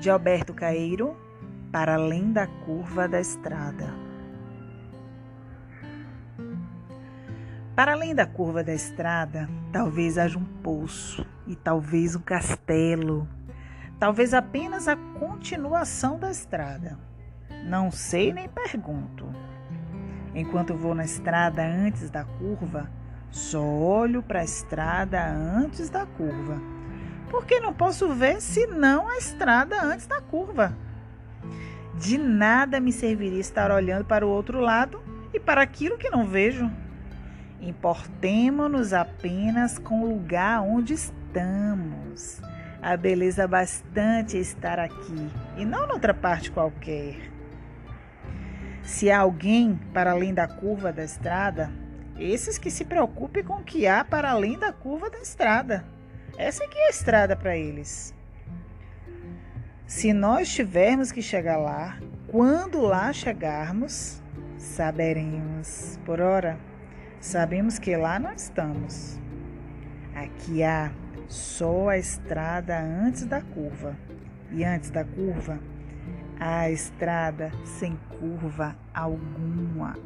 de Alberto Caeiro, Para Além da Curva da Estrada. Para além da curva da estrada, talvez haja um poço e talvez um castelo, talvez apenas a continuação da estrada. Não sei nem pergunto. Enquanto vou na estrada antes da curva, só olho para a estrada antes da curva porque não posso ver senão a estrada antes da curva. De nada me serviria estar olhando para o outro lado e para aquilo que não vejo. Importemo-nos apenas com o lugar onde estamos. A beleza bastante é estar aqui e não noutra parte qualquer. Se há alguém para além da curva da estrada, esses que se preocupem com o que há para além da curva da estrada. Essa aqui é a estrada para eles. Se nós tivermos que chegar lá, quando lá chegarmos, saberemos. Por ora, sabemos que lá não estamos. Aqui há só a estrada antes da curva. E antes da curva, a estrada sem curva alguma.